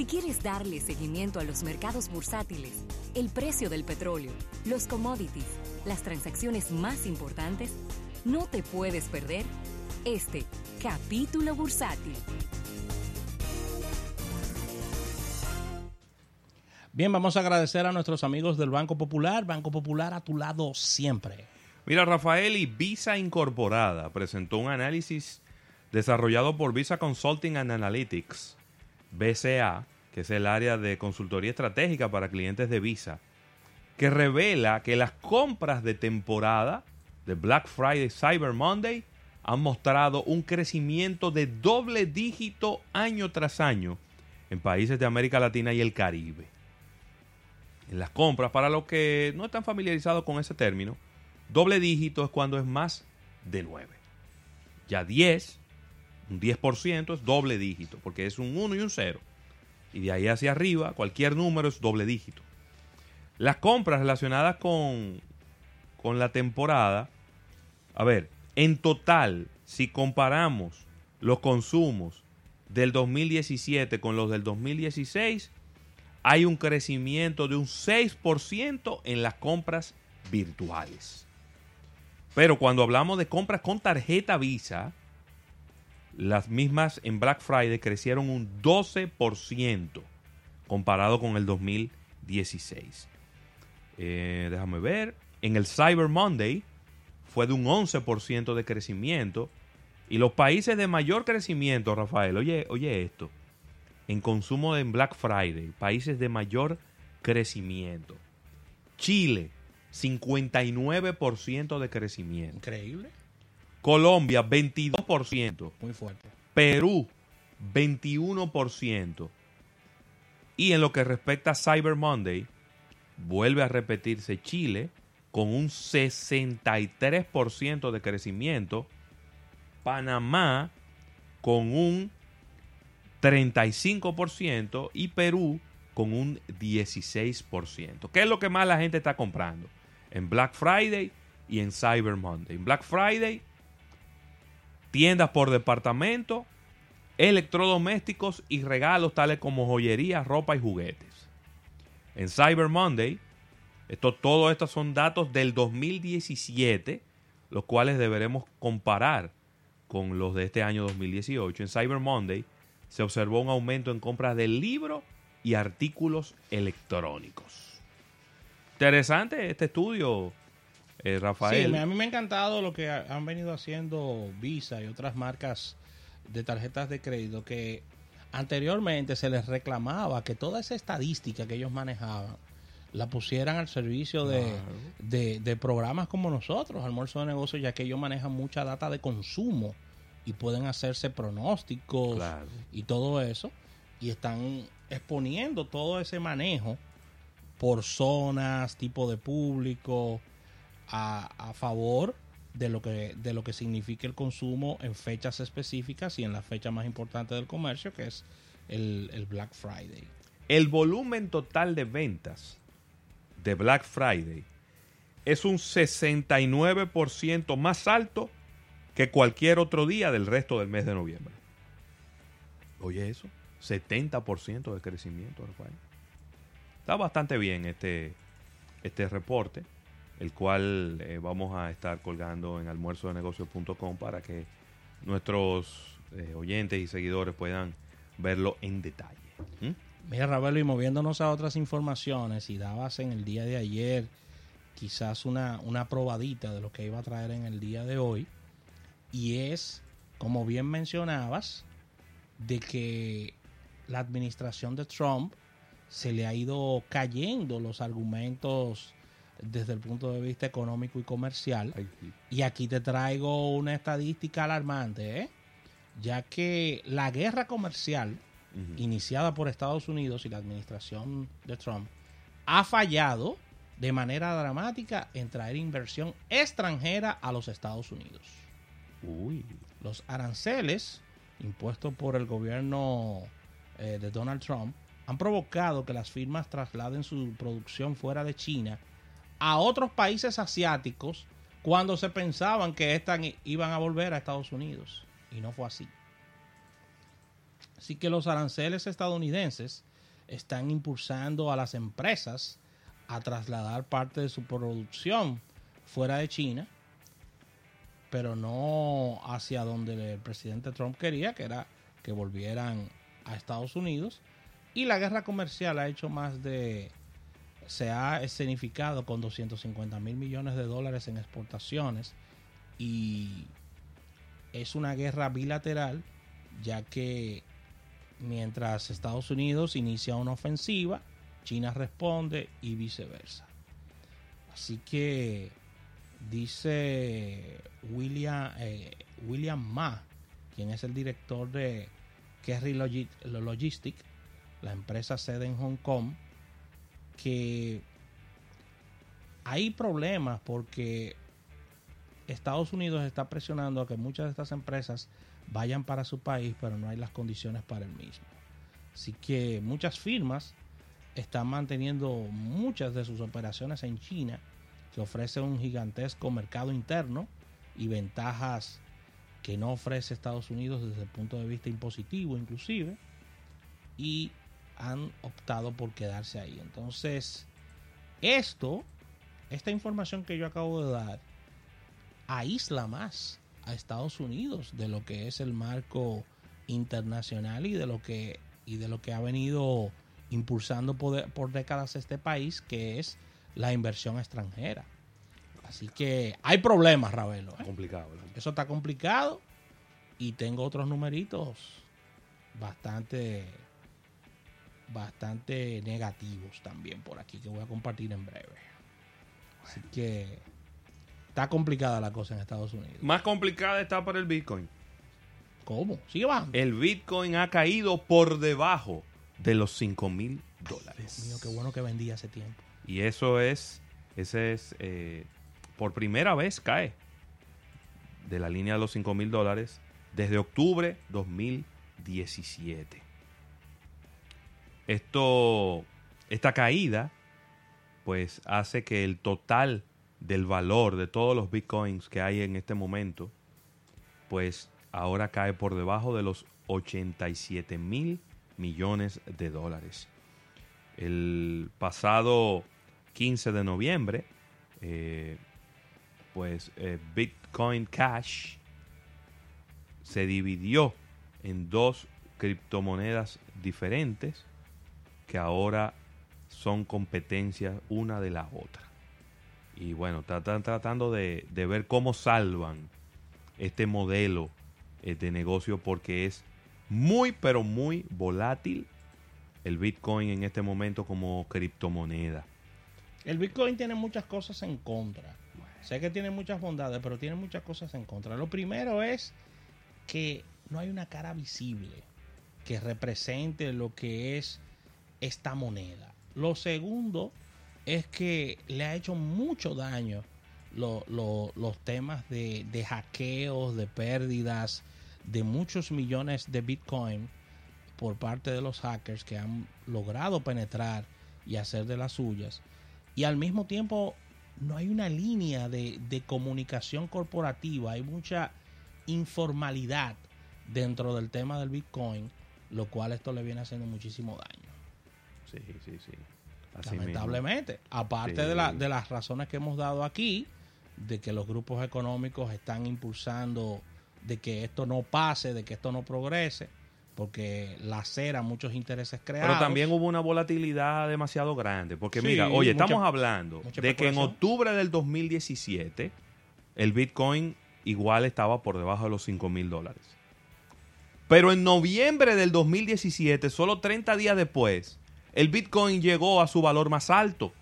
Si quieres darle seguimiento a los mercados bursátiles, el precio del petróleo, los commodities, las transacciones más importantes, no te puedes perder este capítulo bursátil. Bien, vamos a agradecer a nuestros amigos del Banco Popular. Banco Popular a tu lado siempre. Mira, Rafael y Visa Incorporada presentó un análisis desarrollado por Visa Consulting and Analytics, BCA, que es el área de consultoría estratégica para clientes de Visa, que revela que las compras de temporada de Black Friday Cyber Monday han mostrado un crecimiento de doble dígito año tras año en países de América Latina y el Caribe en las compras. Para los que no están familiarizados con ese término, doble dígito es cuando es más de 9. Ya 10, un 10% es doble dígito, porque es un 1 y un 0. Y de ahí hacia arriba, cualquier número es doble dígito. Las compras relacionadas con, con la temporada, a ver, en total, si comparamos los consumos del 2017 con los del 2016, hay un crecimiento de un 6% en las compras virtuales. Pero cuando hablamos de compras con tarjeta Visa, las mismas en Black Friday crecieron un 12% comparado con el 2016. Eh, déjame ver. En el Cyber Monday fue de un 11% de crecimiento. Y los países de mayor crecimiento, Rafael, oye, oye esto en consumo en Black Friday, países de mayor crecimiento. Chile, 59% de crecimiento. Increíble. Colombia, 22%. Muy fuerte. Perú, 21%. Y en lo que respecta a Cyber Monday, vuelve a repetirse Chile con un 63% de crecimiento. Panamá con un 35% y Perú con un 16%. ¿Qué es lo que más la gente está comprando? En Black Friday y en Cyber Monday. En Black Friday, tiendas por departamento, electrodomésticos y regalos tales como joyería, ropa y juguetes. En Cyber Monday, esto, todo estos son datos del 2017, los cuales deberemos comparar con los de este año 2018. En Cyber Monday, se observó un aumento en compras de libros y artículos electrónicos. Interesante este estudio, eh, Rafael. Sí, a mí me ha encantado lo que han venido haciendo Visa y otras marcas de tarjetas de crédito que anteriormente se les reclamaba que toda esa estadística que ellos manejaban la pusieran al servicio de, de programas como nosotros, Almuerzo de Negocios, ya que ellos manejan mucha data de consumo y pueden hacerse pronósticos y todo eso. Y están exponiendo todo ese manejo por zonas, tipo de público, a, favor de lo que de lo que significa el consumo en fechas específicas y en la fecha más importante del comercio, que es el, el Black Friday. El volumen total de ventas de Black Friday es un 69% más alto que cualquier otro día del resto del mes de noviembre. Oye eso, 70% de crecimiento, Rafael. Está bastante bien este, este reporte, el cual eh, vamos a estar colgando en almuerzodenegocios.com para que nuestros eh, oyentes y seguidores puedan verlo en detalle. ¿Mm? Mira, Ravelo, y moviéndonos a otras informaciones, y dabas en el día de ayer quizás una, una probadita de lo que iba a traer en el día de hoy, y es, como bien mencionabas, de que la administración de Trump se le ha ido cayendo los argumentos desde el punto de vista económico y comercial. Y aquí te traigo una estadística alarmante, ¿eh? ya que la guerra comercial iniciada por Estados Unidos y la administración de Trump ha fallado de manera dramática en traer inversión extranjera a los Estados Unidos. Los aranceles impuestos por el gobierno eh, de Donald Trump han provocado que las firmas trasladen su producción fuera de China a otros países asiáticos cuando se pensaban que estas iban a volver a Estados Unidos. Y no fue así. Así que los aranceles estadounidenses están impulsando a las empresas a trasladar parte de su producción fuera de China, pero no hacia donde el presidente Trump quería, que era que volvieran a Estados Unidos. Y la guerra comercial ha hecho más de se ha escenificado con 250 mil millones de dólares en exportaciones y es una guerra bilateral ya que mientras Estados Unidos inicia una ofensiva, China responde y viceversa. Así que dice William, eh, William Ma, quien es el director de Kerry Logistics, la empresa sede en Hong Kong, que hay problemas porque Estados Unidos está presionando a que muchas de estas empresas vayan para su país, pero no hay las condiciones para el mismo. Así que muchas firmas están manteniendo muchas de sus operaciones en China, que ofrece un gigantesco mercado interno y ventajas que no ofrece Estados Unidos desde el punto de vista impositivo inclusive, y han optado por quedarse ahí. Entonces, esto, esta información que yo acabo de dar, aísla más a Estados Unidos de lo que es el marco internacional y de lo que y de lo que ha venido impulsando por, décadas este país, que es la inversión extranjera. Así que hay problemas, Ravelo. ¿eh? Complicado. Eso está complicado y tengo otros numeritos bastante bastante negativos también por aquí que voy a compartir en breve. Así que está complicada la cosa en Estados Unidos. Más complicada está para el Bitcoin. ¿Cómo? Sigue bajando. El Bitcoin ha caído por debajo de los 5 mil dólares. Dios mío, qué bueno que vendí hace tiempo. Y eso es, ese es, eh, por primera vez cae de la línea de los 5 mil dólares desde octubre 2017. Esto, esta caída, pues hace que el total del valor de todos los bitcoins que hay en este momento, pues ahora cae por debajo de los 87 mil millones de dólares. El pasado 15 de noviembre, eh, pues eh, Bitcoin Cash se dividió en dos criptomonedas diferentes que ahora son competencias una de la otra. Y bueno, están tratando de, ver cómo salvan este modelo eh, de negocio porque es muy, pero muy volátil el Bitcoin en este momento como criptomoneda. El Bitcoin tiene muchas cosas en contra. Sé que tiene muchas bondades, pero tiene muchas cosas en contra. Lo primero es que no hay una cara visible que represente lo que es esta moneda. Lo segundo es que le ha hecho mucho daño los temas de, de, hackeos, de pérdidas de muchos millones de Bitcoin por parte de los hackers que han logrado penetrar y hacer de las suyas. Y al mismo tiempo no hay una línea de, de comunicación corporativa, hay mucha informalidad dentro del tema del Bitcoin, lo cual esto le viene haciendo muchísimo daño. Sí, sí, sí. Lamentablemente. Aparte de, la, de las razones que hemos dado aquí, de que los grupos económicos están impulsando de que esto no pase, de que esto no progrese, porque lacera muchos intereses creados. Pero también hubo una volatilidad demasiado grande, porque mira, oye, estamos hablando de que en octubre del 2017 el Bitcoin igual estaba por debajo de los 5 mil dólares. Pero en noviembre del 2017, solo 30 días después, el Bitcoin llegó a su valor más alto,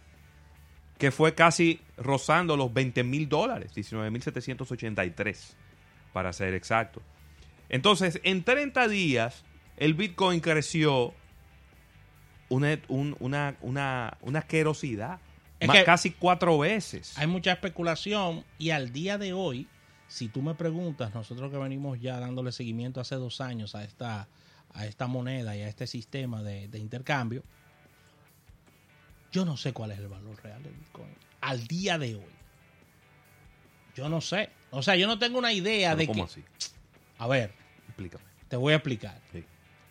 que fue casi rozando los 20 mil dólares, 19.783 para ser exacto. Entonces, en 30 días, el Bitcoin creció una, una, una, una asquerosidad. casi cuatro veces. Hay mucha especulación y al día de hoy, si tú me preguntas, nosotros que venimos ya dándole seguimiento hace dos años a esta, a esta moneda y a este sistema de, de intercambio, yo no sé cuál es el valor real del Bitcoin al día de hoy. Yo no sé. O sea, yo no tengo una idea de ¿cómo que. Así? A ver. Explícame. Te voy a explicar.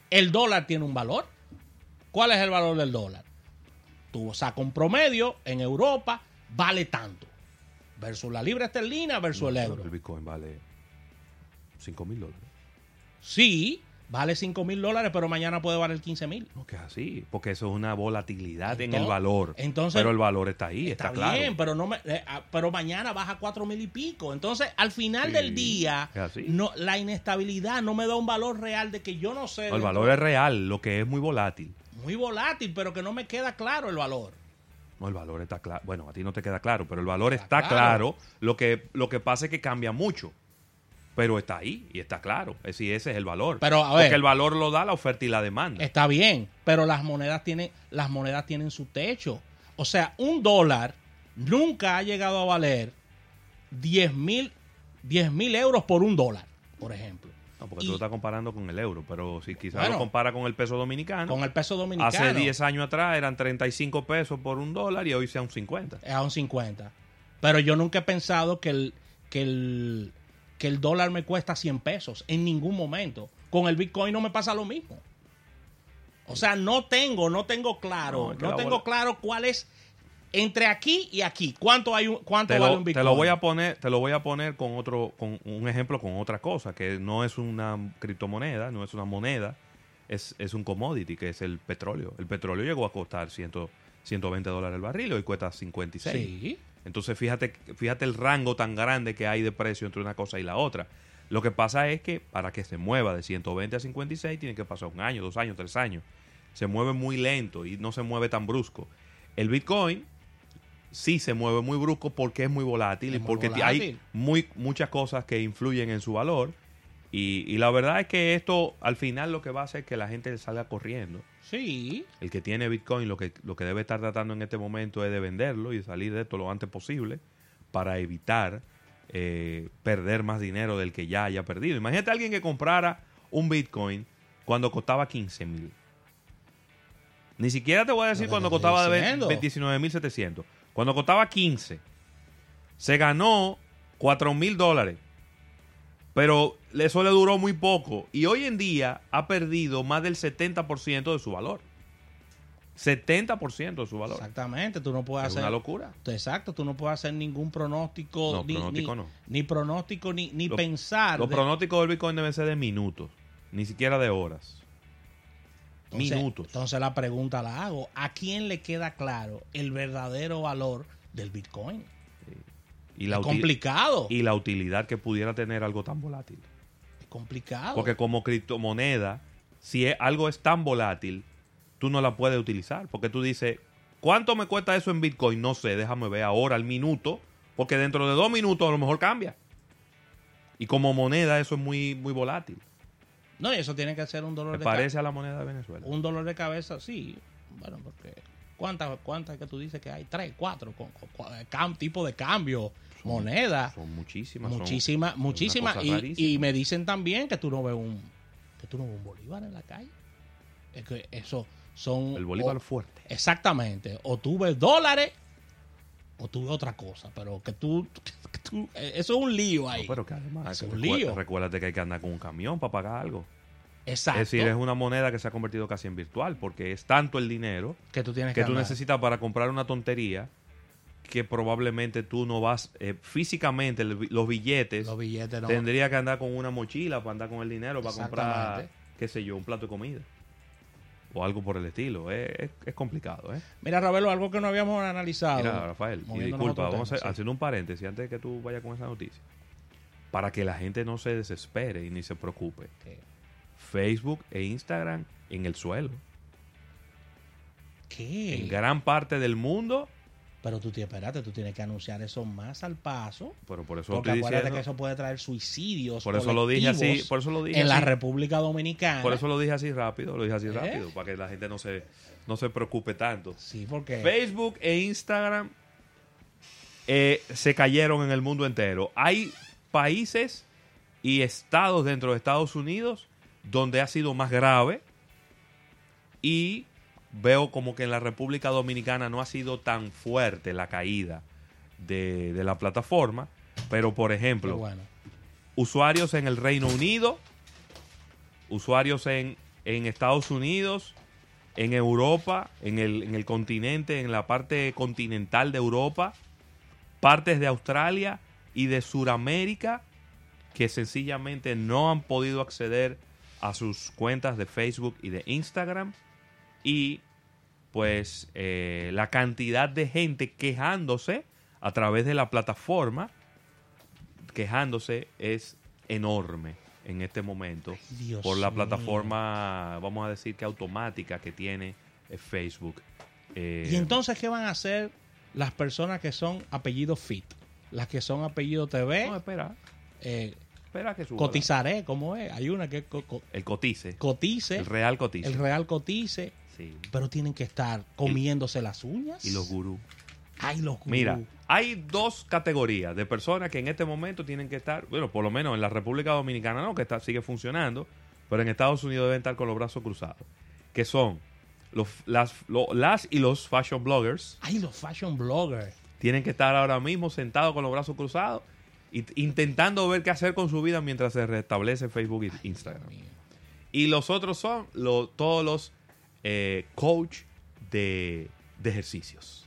el dólar tiene un valor. ¿Cuál es el valor del dólar? Tú sacas un promedio en Europa, vale tanto. Versus la libra esterlina versus el euro. El Bitcoin vale 5 mil dólares. Sí, vale 5 mil dólares, pero mañana puede valer 15 mil. No, que es así, porque eso es una volatilidad en el Entonces- valor. entonces- pero el valor está ahí, está, Está, claro. bien, pero no me, eh, ah, pero mañana baja cuatro mil y pico. Entonces, al final Sí, del día, no, la inestabilidad no me da un valor real de que yo no sé. No, el valor es real, lo que es muy volátil. muy volátil, pero que no me queda claro el valor. No, el valor está claro. Bueno, a ti no te queda claro, pero el valor Está está, claro. claro. Lo que, lo que pasa es que cambia mucho. Pero está ahí y está claro. Es decir, ese es el valor. Pero, a ver. Porque el valor lo da la oferta y la demanda. Está bien, pero las monedas tienen, las monedas tienen su techo. O sea, un dólar nunca ha llegado a valer 10 mil 10 mil euros por un dólar, por ejemplo. No, porque Y- tú lo estás comparando con el euro. Pero si quizás Bueno. lo compara con el peso dominicano. Con el peso dominicano. Hace 10 años atrás eran 35 pesos por un dólar y hoy sean 50. es a un 50. Pero yo nunca he pensado que el, que el, que el dólar me cuesta 100 pesos en ningún momento. Con el Bitcoin no me pasa lo mismo. O sea, no tengo, no tengo claro, No, tengo claro cuál es entre aquí y aquí. ¿Cuánto hay un, cuánto Te vale lo, un te Bitcoin? lo voy a poner, te lo voy a poner con otro, con un ejemplo con otra cosa, que no es una criptomoneda, no es una moneda, es, es un commodity, que es el petróleo. El petróleo llegó a costar 100, 120 dólares el barril, hoy cuesta 56. Sí. Entonces fíjate, fíjate el rango tan grande que hay de precio entre una cosa y la otra. Lo que pasa es que para que se mueva de 120 a 56 tiene que pasar un año, dos años, tres años. Se mueve muy lento y no se mueve tan brusco. El Bitcoin sí se mueve muy brusco porque es muy volátil Es y porque volátil. hay muy, muchas cosas que influyen en su valor. Y, y la verdad es que esto al final lo que va a hacer es que la gente salga corriendo. Sí. El que tiene Bitcoin lo que, lo que debe estar tratando en este momento es de venderlo y salir de esto lo antes posible para evitar eh, perder más dinero del que ya haya perdido. Imagínate a alguien que comprara un Bitcoin cuando costaba 15 mil. Ni siquiera te voy a decir cuando costaba diciendo. 29.700. Cuando costaba 15, se ganó 4 mil dólares. Pero eso le duró muy poco. Y hoy en día ha perdido más del 70% de su valor. 70% de su valor. Exactamente. Tú no puedes Es hacer. una locura. Exacto, tú no puedes hacer ningún pronóstico, No, ni, pronóstico ni- no. ni pronóstico, ni, pensar. Los de- pronósticos del Bitcoin deben ser de minutos, ni siquiera de horas. Entonces- minutos. Entonces la pregunta la hago, ¿a quién le queda claro el verdadero valor del Bitcoin? Y la, es complicado. y la utilidad que pudiera tener algo tan volátil. es complicado. Porque como criptomoneda, si es- algo es tan volátil, tú no la puedes utilizar. Porque tú dices, ¿cuánto me cuesta eso en Bitcoin? No sé, déjame ver ahora al minuto. Porque dentro de dos minutos a lo mejor cambia. Y como moneda eso es muy, muy volátil. no, y eso tiene que ser un dolor de parece a la moneda de Venezuela. cabeza. Un dolor de cabeza, sí. Bueno, porque ¿cuántas cuántas que tú dices que hay? Tres, cuatro, con, con- con- cam- tipo de cambio. Son muchísimas. son- Muchísimas, muchísimas. cosa Y, me dicen también que tú no ves un que tú no ves un bolívar en la calle. Es que eso son El bolívar o- fuerte. exactamente. O tú ves dólares o tú ves otra cosa, pero que tú, que tú- eso es un lío No, ahí. pero que además, Es que un lío. recuérdate que hay que andar con un camión para pagar algo. Exacto. Es decir, es una moneda que se ha convertido casi en virtual porque es tanto el dinero que tú tienes que que, tú necesitas para comprar una tontería que probablemente tú no vas eh, físicamente el los billetes los billetes no. tendría que andar con una mochila para andar con el dinero para comprar qué sé yo un plato de comida o algo por el estilo es, es- es complicado ¿eh? Mira, Ravelo, algo que no habíamos analizado. mira Rafael y disculpa vamos a tema, sí. haciendo un paréntesis antes de que tú vayas con esa noticia para que la gente no se desespere y ni se preocupe ¿Qué? Facebook e Instagram en el suelo ¿Qué? en gran parte del mundo Pero tú, te espérate, tú tienes que anunciar eso más al paso. pero por eso Porque acuérdate diciendo que eso puede traer suicidios. por eso lo dije así colectivos por eso lo dije En la. República Dominicana. Por eso lo dije así rápido, lo dije así ¿Eh? rápido, para que la gente no se, no se preocupe tanto. Sí, porque. Facebook e Instagram eh, se cayeron en el mundo entero. Hay países y estados dentro de Estados Unidos donde ha sido más grave y veo como que en la República Dominicana no ha sido tan fuerte la caída de, de la plataforma, pero por ejemplo, bueno. usuarios en el Reino Unido, usuarios en en Estados Unidos, en Europa, en el, en el continente, en la parte continental de Europa, partes de Australia y de Sudamérica que sencillamente no han podido acceder a sus cuentas de Facebook y de Instagram. Y pues eh, la cantidad de gente quejándose a través de la plataforma, quejándose es enorme en este momento Ay, por la mío. plataforma, vamos a decir que automática que tiene eh, Facebook. Eh, ¿Y entonces qué van a hacer las personas que son apellido Fit? Las que son apellido TV, no, espera, eh, espera que suba. cotizaré, ¿cómo es? Hay una que co- co- El cotice. cotice, El real cotice. el real cotice, Sí. pero tienen que estar comiéndose las uñas. Y los gurús. Ay, los gurús. Mira, hay dos categorías de personas que en este momento tienen que estar, bueno, por lo menos en la República Dominicana no, que está, sigue funcionando, pero en Estados Unidos deben estar con los brazos cruzados, que son los, las, lo- las y los fashion bloggers, Ay, los fashion bloggers. tienen que estar ahora mismo sentados con los brazos cruzados y intentando ver qué hacer con su vida mientras se restablece Facebook y Instagram. Y los otros son lo- todos los eh, coach de, de ejercicios.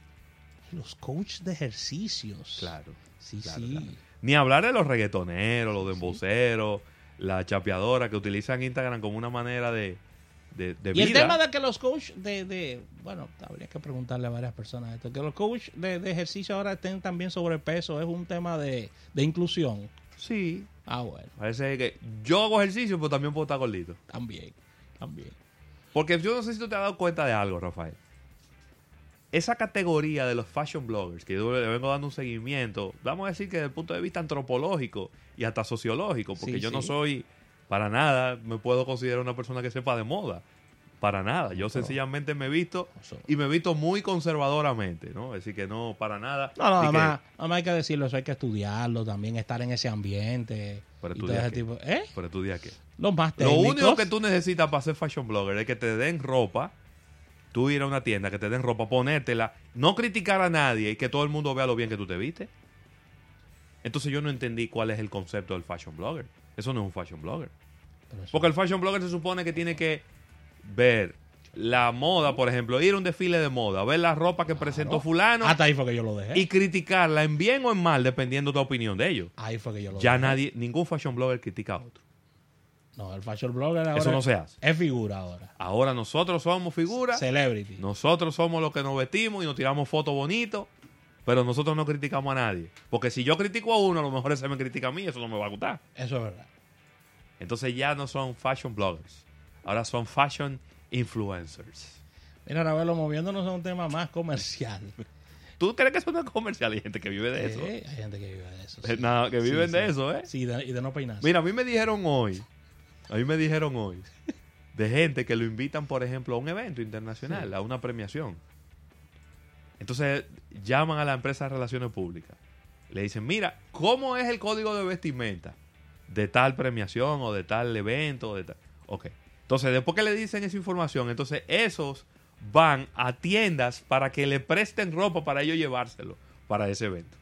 Los coaches de ejercicios. Claro. Sí, claro, sí. claro. Ni hablar de los reggaetoneros, los demboceros, la chapeadora que utilizan Instagram como una manera de, de, de Y vida. el tema de que los coaches de, de- bueno, habría que preguntarle a varias personas esto, que los coaches de, de ejercicio ahora estén también sobrepeso, es un tema de, de inclusión. Sí. Ah, bueno, Parece que yo hago ejercicio, pero también puedo estar gordito. también, también. Porque yo no sé si tú te has dado cuenta de algo, Rafael. Esa categoría de los fashion bloggers, que yo le vengo dando un seguimiento, vamos a decir que desde el punto de vista antropológico y hasta sociológico, porque Sí, yo no soy para nada, me puedo considerar una persona que sepa de moda. Para nada. Yo sencillamente me he visto y me he visto muy conservadoramente, ¿no? Es decir, que no, para nada. No, no, nada que- más, nada más hay que decirlo, eso hay que estudiarlo también, estar en ese ambiente. Todo estudiar tipo. ¿Eh? Pero estudia qué. Los más Lo técnicos. único que tú necesitas para ser fashion blogger es que te den ropa, tú ir a una tienda, que te den ropa, ponértela, no criticar a nadie y que todo el mundo vea lo bien que tú te viste. Entonces yo no entendí cuál es el concepto del fashion blogger. Eso no es un fashion blogger. Porque el fashion blogger se supone que tiene que ver la moda, por ejemplo, ir a un desfile de moda, ver la ropa que presentó fulano Hasta ahí fue que yo lo dejé. y criticarla en bien o en mal, dependiendo de tu opinión de ellos. ahí fue que yo lo Ya dejé. nadie, ningún fashion blogger critica a otro. No, el fashion blogger ahora Eso no se hace. es figura ahora. Ahora nosotros somos figuras Celebrity. Nosotros somos los que nos vestimos y nos tiramos fotos bonitos, pero nosotros no criticamos a nadie. Porque si yo critico a uno, a lo mejor ese me critica a mí, eso no me va a gustar. Eso es verdad. Entonces ya no son fashion bloggers, ahora son fashion influencers. Mira, Ravelo, moviéndonos a un tema más comercial. ¿Tú crees que eso no es comercial? Hay gente que vive de eso. Eh, hay gente que vive de eso. Sí. nada, que Sí, viven de sí. eso, ¿eh? Sí, de- y de no peinarse. Mira, a mí me dijeron hoy, a mí me dijeron hoy, de gente que lo invitan, por ejemplo, a un evento internacional, a una premiación. Entonces llaman a la empresa de relaciones públicas. Le dicen, mira, ¿cómo es el código de vestimenta de tal premiación o de tal evento? o De tal? Ok. Entonces, después que le dicen esa información, entonces esos van a tiendas para que le presten ropa para ellos llevárselo para ese evento.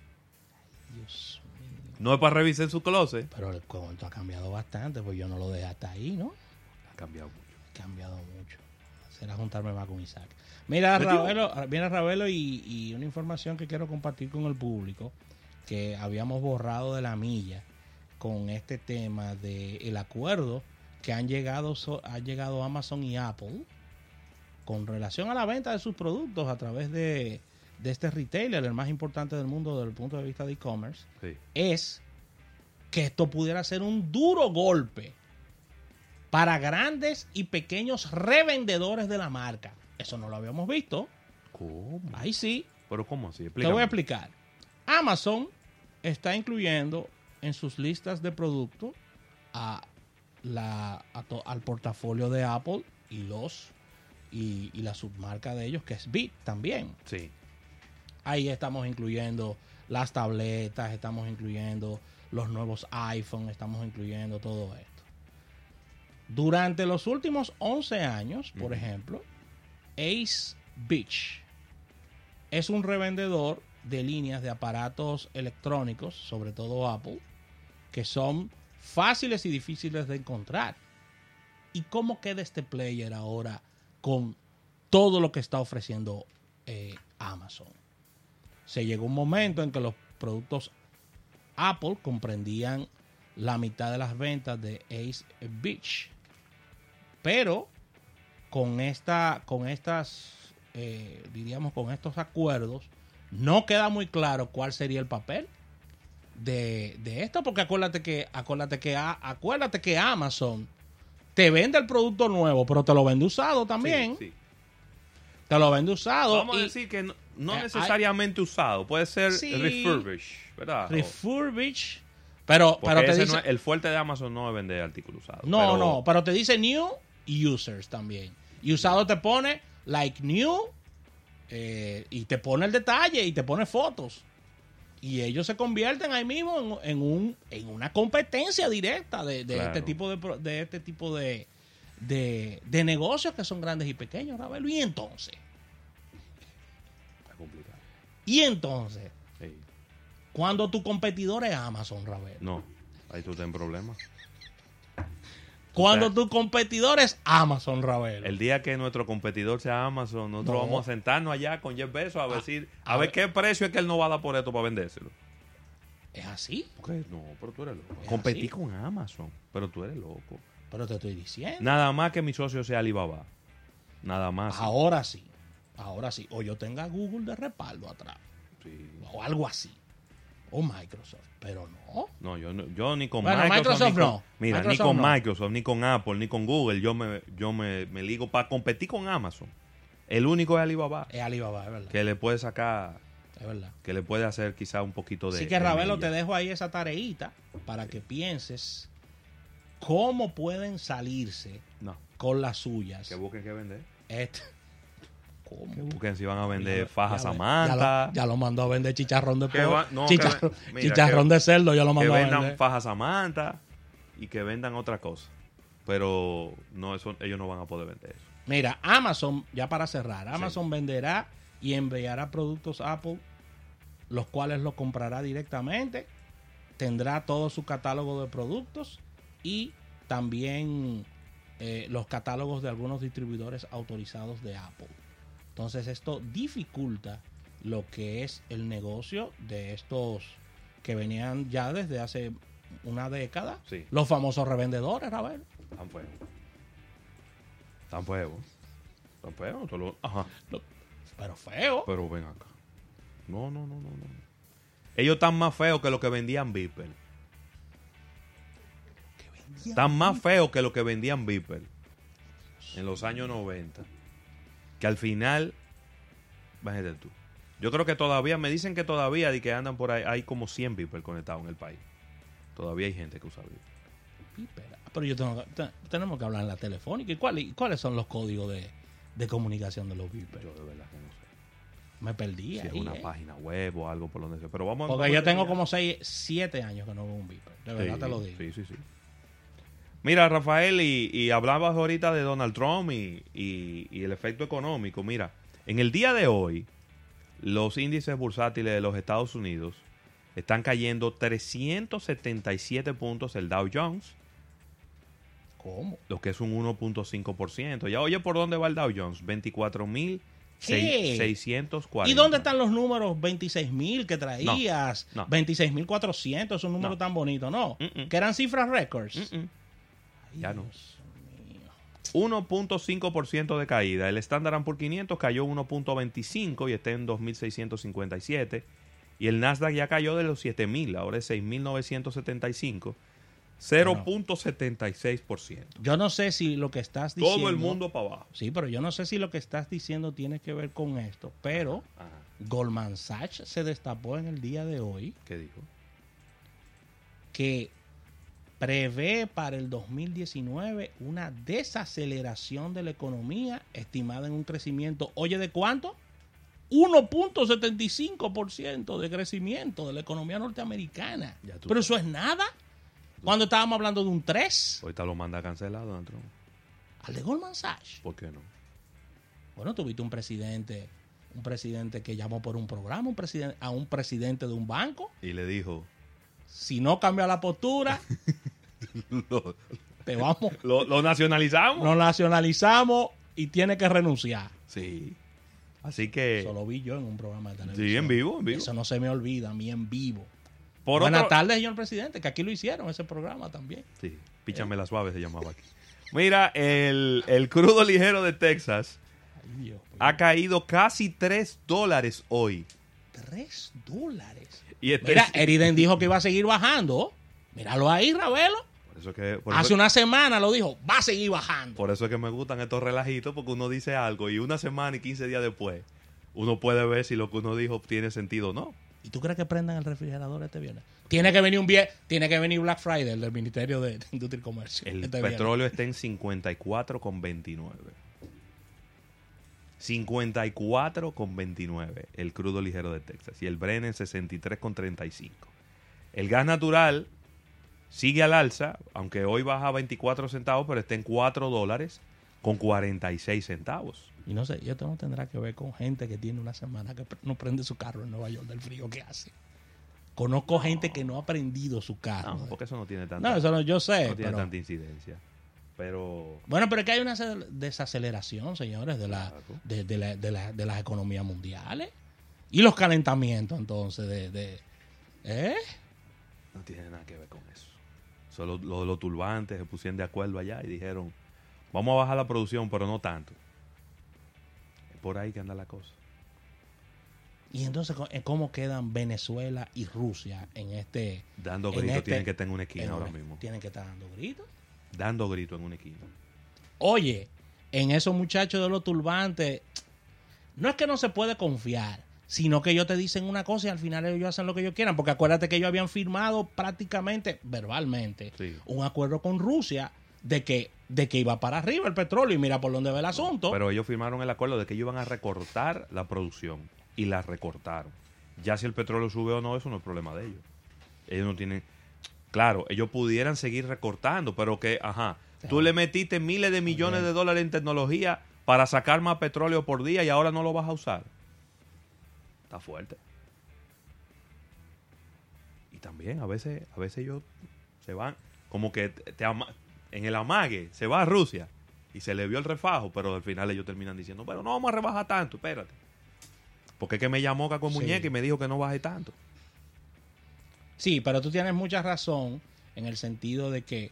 Dios mío. No es para revisar su closet. Pero el cuento ha cambiado bastante, pues yo no lo dejé hasta ahí, ¿no? Ha cambiado mucho. Ha cambiado mucho. Será juntarme más con Isaac. Mira. Ravelo, viene Ravelo y, y una información que quiero compartir con el público, que habíamos borrado de la milla con este tema de el acuerdo que han llegado, so- ha llegado Amazon y Apple con relación a la venta de sus productos a través de, de este retailer, el más importante del mundo desde el punto de vista de e-commerce, Sí. es que esto pudiera ser un duro golpe para grandes y pequeños revendedores de la marca. Eso no lo habíamos visto. ¿Cómo? Ahí sí, ¿Pero cómo así? te voy a explicar. Amazon está incluyendo en sus listas de productos a la, a to- al portafolio de Apple y los y, y la submarca de ellos que es Bit también. Sí. Ahí estamos incluyendo las tabletas, estamos incluyendo los nuevos iPhone, estamos incluyendo todo esto. Durante los últimos 11 años, por ejemplo, Ace Beach es un revendedor de líneas de aparatos electrónicos, sobre todo Apple, que son fáciles y difíciles de encontrar. ¿y cómo queda este player ahora con todo lo que está ofreciendo eh, Amazon? Se llegó un momento en que los productos Apple comprendían la mitad de las ventas de Ace Beach. Pero con esta, con estas, eh, diríamos, con estos acuerdos, no queda muy claro cuál sería el papel de, de esto, porque acuérdate que, acuérdate que, acuérdate que Amazon te vende el producto nuevo, pero te lo vende usado también. Sí, sí. Te lo vende usado. Vamos a decir que no, no Eh, hay- necesariamente usado, puede ser Sí. refurbished, ¿verdad? Refurbish. Pero, pero te dice. no el fuerte de Amazon no es vender artículos usados. No, pero- no, pero te dice new users también. Y usado te pone like new eh, y te pone el detalle y te pone fotos. Y ellos se convierten ahí mismo en, en un, en una competencia directa de, de Claro. este tipo de, de este tipo de, de, de negocios que son grandes y pequeños, Ravelo. Y entonces, Es complicado. y entonces, Sí. cuando tu competidor es Amazon, Ravelo. No, ahí tú tienes problemas. Cuando sea, tu competidor es Amazon, Ravelo. El día que nuestro competidor sea Amazon, nosotros No. vamos a sentarnos allá con Jeff Bezos a, decir, a, a ver ver. qué precio es que él nos va a dar por esto para vendérselo. Es así, Porque no, pero tú eres loco. Competí así. con Amazon, pero tú eres loco. pero te estoy diciendo. Nada más que mi socio sea Alibaba. Nada más. Ahora sí. Ahora sí. O yo tenga Google de respaldo atrás. Sí. O algo así. O Microsoft. Pero no. No, yo, no- yo ni con Bueno, Microsoft, Microsoft ni con, no. mira, Microsoft ni con no. Microsoft, ni con Apple, ni con Google, yo me, yo me, me ligo para competir con Amazon. El único es Alibaba, Es Alibaba, es verdad. que le puede sacar, Es verdad. que le puede hacer quizá un poquito de. Así que Ravelo, te dejo ahí esa tareita para que pienses cómo pueden salirse No, con las suyas. que busquen que vender. Este- ¿Cómo? Que busquen si van a vender fajas ya- a manta, lo- Ya lo mandó a vender chicharrón de Que pollo. no, que chicharrón ve- mira, chicharrón que- de cerdo, ya lo que mandó a vendan vender. fajas a manta y que vendan otra cosa. Pero no, eso, ellos no van a poder vender eso. Mira, Amazon, ya para cerrar, Amazon venderá y enviará productos Apple, los cuales los comprará directamente, tendrá todo su catálogo de productos y también eh, los catálogos de algunos distribuidores autorizados de Apple. Entonces esto dificulta lo que es el negocio de estos que venían ya desde hace una década, Sí. los famosos revendedores, a ver. Tan fuego. Tan fuego. Tan fuego. tú lo- Ajá. Pero feo. Pero ven acá. No, no, no, no, no. Ellos están más feos que lo que vendían Viper. Están más feos que lo que vendían Viper. En los años 90. Que al final. Bájate tú. Yo creo que todavía, me dicen que todavía, de que andan por ahí, hay como 100 Viper conectados en el país. Todavía hay gente que usa Viper. Pero yo tengo que- te- tenemos que hablar en la telefónica. ¿Y cuáles, cuáles son los códigos de, de comunicación de los Viper? Yo de verdad que no sé. Me perdí Si es una eh. página web o algo por donde sea. Pero vamos Porque vamos yo a tengo como 6, 7 años que no veo un Viper. De verdad Sí, te lo digo. Sí, sí, sí. Mira, Rafael, y, y hablabas ahorita de Donald Trump y, y- y el efecto económico. Mira, en el día de hoy, los índices bursátiles de los Estados Unidos están cayendo 377 puntos el Dow Jones, ¿Cómo? lo que es un 1.5%. Ya oye por dónde va el Dow Jones, 24.640. ¿Y dónde están los números 26 mil que traías? No, no. 26 mil 400, un número No. tan bonito, ¿no? Mm, mm. Que eran cifras récords. Mm, mío. 1.5% de caída. El Standard Poor's 500 cayó 1.25 y está en 2.657. Y el Nasdaq ya cayó de los 7.000, ahora es 6.975. 0.76%. Yo no sé si lo que estás diciendo... Todo el mundo para abajo. Sí, pero yo no sé si lo que estás diciendo tiene que ver con esto, pero Ajá. Goldman Sachs se destapó en el día de hoy ¿Qué dijo? que prevé para el 2019 una desaceleración de la economía estimada en un crecimiento, oye, ¿de cuánto? 1.75% de crecimiento de la economía norteamericana. Pero eso es nada. Cuando estábamos hablando de un 3 Ahorita lo manda cancelado, Donald Trump. al de Goldman Sachs. ¿Por qué no? Bueno, tuviste un presidente, un presidente que llamó por un programa, un presidente, a un presidente de un banco. Y le dijo, Si no cambia la postura, lo, te vamos, ¿Lo, lo nacionalizamos? nos nacionalizamos y tiene que renunciar. Sí. Así que... Eso lo vi yo en un programa de televisión. Sí, en vivo, en vivo. Eso no se me olvida a mí en vivo. Por Buenas otro- tardes, señor presidente, que aquí lo hicieron, ese programa también. Sí, píchame la suave se llamaba aquí. Mira, el, el crudo ligero de Texas Ay, Dios ha caído casi 3 dólares hoy. Tres dólares. Y este Mira, Eriden dijo que iba a seguir bajando. Míralo ahí, Ravelo. por eso que por Hace eso- una semana lo dijo, va a seguir bajando. Por eso es que me gustan estos relajitos, porque uno dice algo y una semana y 15 días después, uno puede ver si lo que uno dijo tiene sentido o no. ¿Y tú crees que prendan el refrigerador este viernes? Tiene que venir un vie- tiene que venir Black Friday del Ministerio de Industria y Comercio. El este viernes. petróleo está en 54,29. 54,29 el crudo ligero de Texas y el Bren en 63,35. El gas natural sigue al alza, aunque hoy baja 24 centavos, pero está en 4 dólares con 46 centavos. Y no sé, y esto no tendrá que ver con gente que tiene una semana que no prende su carro en Nueva York del frío que hace. Conozco gente que no ha prendido su carro. No, porque eso no tiene tanta, No, eso no, yo sé. no tiene pero- tanta incidencia. Pero Bueno, pero es que hay una acel- desaceleración, señores, de, la, Claro. de, de la- de la- de las economías mundiales. Y los calentamientos, entonces, de... ¿Eh? no tiene nada que ver con eso. Solo los, los turbantes se pusieron de acuerdo allá y dijeron, vamos a bajar la producción, pero no tanto. Es por ahí que anda la cosa. Y entonces, eh, ¿cómo quedan Venezuela y Rusia en este... Dando gritos, este- tienen que estar en una en esquina ahora mismo. Tienen que estar dando gritos. Dando gritos en una esquina. Oye, en esos muchachos de los turbantes, no es que no se puede confiar, sino que ellos te dicen una cosa y al final ellos hacen lo que ellos quieran, porque acuérdate que ellos habían firmado prácticamente, verbalmente, Sí. un acuerdo con Rusia de que, de que iba para arriba el petróleo y mira por dónde va el asunto. Pero ellos firmaron el acuerdo de que ellos iban a recortar la producción. Y la recortaron. Ya si el petróleo sube o no, eso no es problema de ellos. Ellos no tienen... Claro, ellos pudieran seguir recortando, pero que, ajá, tú le metiste miles de millones de dólares en tecnología para sacar más petróleo por día y ahora no lo vas a usar. Está fuerte. Y también a veces, a veces ellos se van, como que te, te ama- en el amague, se va a Rusia y se le vio el refajo, pero al final ellos terminan diciendo, pero no vamos a rebajar tanto, espérate. Porque es que me llamó Caco Sí. Muñeca y me dijo que no baje tanto. Sí, pero tú tienes mucha razón en el sentido de que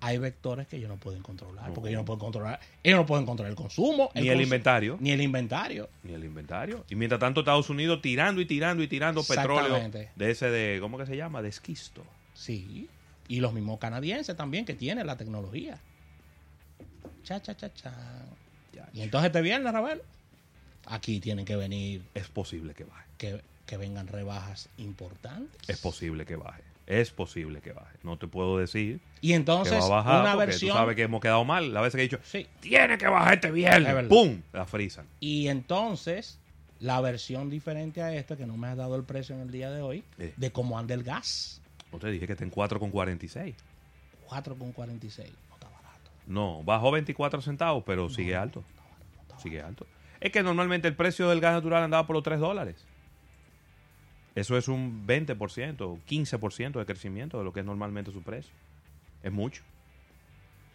hay vectores que ellos no pueden controlar, No. porque ellos no pueden controlar, ellos no pueden controlar el consumo, Ni el inventario. ni el inventario. Ni el inventario. Y mientras tanto Estados Unidos tirando y tirando y tirando petróleo de ese de, ¿cómo que se llama? De esquisto. Sí, y los mismos canadienses también que tienen la tecnología. Cha, cha, cha, cha. Ya, Y entonces este viernes, Ravel, aquí tienen que venir, Es posible que baje. que, que vengan rebajas importantes. Es posible que baje. Es posible que baje. No te puedo decir Y que entonces, va a bajar una versión. tú sabes que hemos quedado mal. La vez que he dicho, Sí. tiene que bajar este Es viernes. ¡Pum! La frisan. Y entonces, la versión diferente a esta, que no me has dado el precio en el día de hoy, Eh. de cómo anda el gas, No te dije que está en 4,46. 4,46. No está barato. No, bajó 24 centavos, pero sigue alto. Sigue alto. Es que normalmente el precio del gas natural andaba por los 3 dólares. Eso es un 20%, 15% de crecimiento de lo que es normalmente su precio. Es mucho.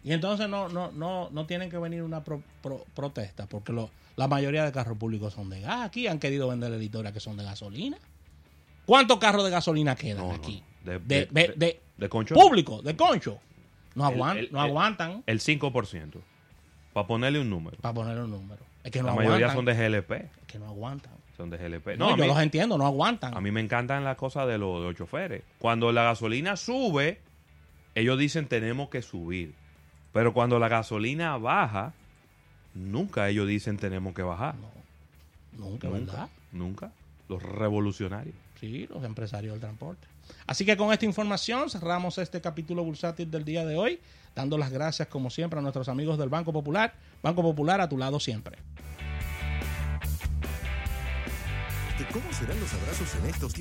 Y entonces no, no, no, no tienen que venir una pro- pro- protesta, porque lo- la mayoría de carros públicos son de gas. Aquí han querido vender editoras que son de gasolina. ¿Cuántos carros de gasolina quedan No, aquí? no. De- De, de- concho. público, de concho. No, El- aguan- el- no aguantan El 5%. Para ponerle un número. para poner un número. Es que no La aguantan. mayoría son de GLP. Es que no aguantan. Son de GLP. No, No, yo mí, los entiendo, no aguantan. a mí me encantan las cosas de los, de los choferes. Cuando la gasolina sube, ellos dicen tenemos que subir. Pero cuando la gasolina baja, nunca ellos dicen tenemos que bajar. Nunca, Nunca, ¿verdad? nunca. Los revolucionarios. Sí, los empresarios del transporte. Así que con esta información cerramos este capítulo bursátil del día de hoy, dando las gracias como siempre a nuestros amigos del Banco Popular. Banco Popular a tu lado siempre. Cómo serán los abrazos en estos tiempos?